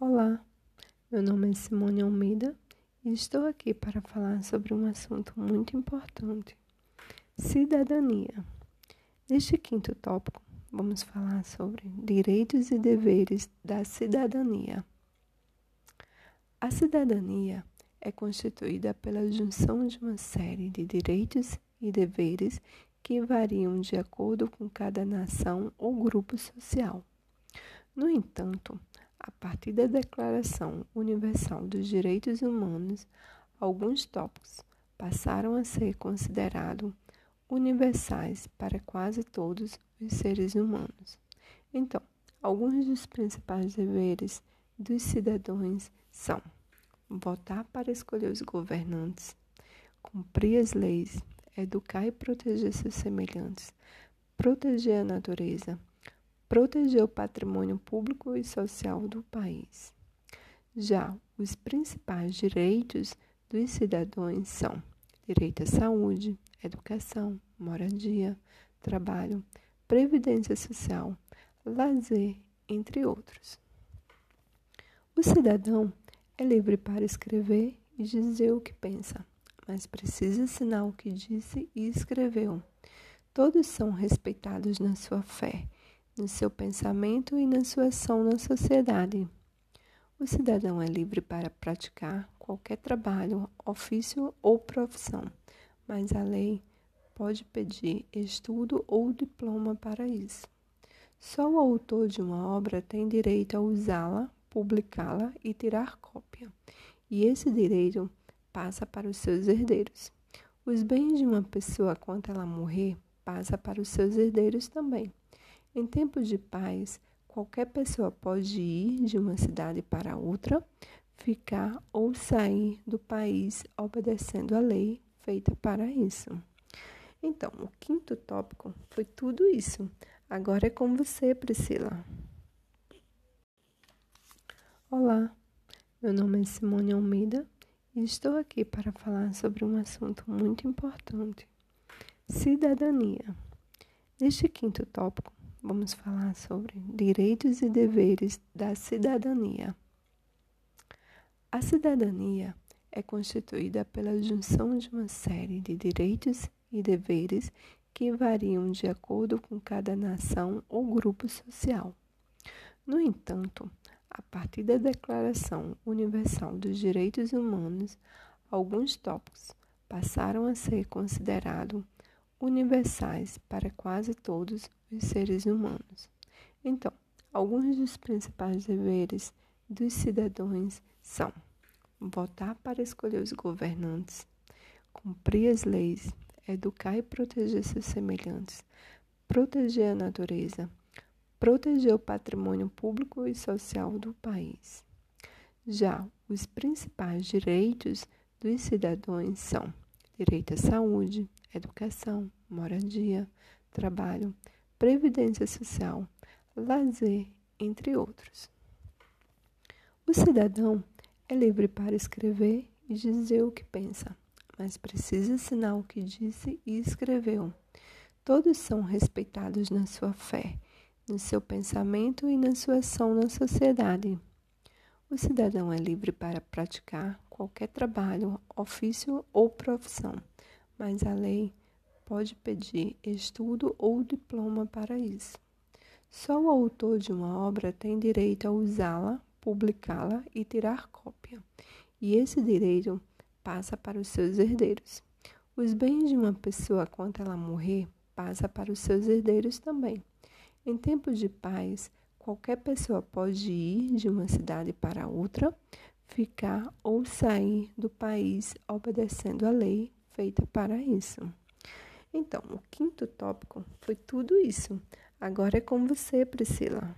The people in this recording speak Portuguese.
Olá, meu nome é Simone Almeida e estou aqui para falar sobre um assunto muito importante: cidadania. Neste quinto tópico, vamos falar sobre direitos e deveres da cidadania. A cidadania é constituída pela junção de uma série de direitos e deveres que variam de acordo com cada nação ou grupo social. No entanto, a partir da Declaração Universal dos Direitos Humanos, alguns tópicos passaram a ser considerados universais para quase todos os seres humanos. Então, alguns dos principais deveres dos cidadãos são votar para escolher os governantes, cumprir as leis, educar e proteger seus semelhantes, proteger a natureza, proteger o patrimônio público e social do país. Já os principais direitos dos cidadãos são direito à saúde, educação, moradia, trabalho, previdência social, lazer, entre outros. O cidadão é livre para escrever e dizer o que pensa, mas precisa assinar o que disse e escreveu. Todos são respeitados na sua fé no seu pensamento e na sua ação na sociedade. O cidadão é livre para praticar qualquer trabalho, ofício ou profissão, mas a lei pode pedir estudo ou diploma para isso. Só o autor de uma obra tem direito a usá-la, publicá-la e tirar cópia, e esse direito passa para os seus herdeiros. Os bens de uma pessoa quando ela morrer passa para os seus herdeiros também. Em tempos de paz, qualquer pessoa pode ir de uma cidade para outra, ficar ou sair do país obedecendo a lei feita para isso. Então, o quinto tópico foi tudo isso. Agora é com você, Priscila. Olá, meu nome é Simone Almeida e estou aqui para falar sobre um assunto muito importante: cidadania. Neste quinto tópico, vamos falar sobre direitos e deveres da cidadania. A cidadania é constituída pela junção de uma série de direitos e deveres que variam de acordo com cada nação ou grupo social. No entanto, a partir da Declaração Universal dos Direitos Humanos, alguns tópicos passaram a ser considerados universais para quase todos os seres humanos. Então, alguns dos principais deveres dos cidadãos são votar para escolher os governantes, cumprir as leis, educar e proteger seus semelhantes, proteger a natureza, proteger o patrimônio público e social do país. Já os principais direitos dos cidadãos são direito à saúde, educação, moradia, trabalho, previdência social, lazer, entre outros. O cidadão é livre para escrever e dizer o que pensa, mas precisa assinar o que disse e escreveu. Todos são respeitados na sua fé, no seu pensamento e na sua ação na sociedade. O cidadão é livre para praticar qualquer trabalho, ofício ou profissão mas a lei pode pedir estudo ou diploma para isso. Só o autor de uma obra tem direito a usá-la, publicá-la e tirar cópia, e esse direito passa para os seus herdeiros. Os bens de uma pessoa quando ela morrer passa para os seus herdeiros também. Em tempos de paz, qualquer pessoa pode ir de uma cidade para outra, ficar ou sair do país obedecendo a lei feita para isso. Então, o quinto tópico foi tudo isso. Agora é com você, Priscila.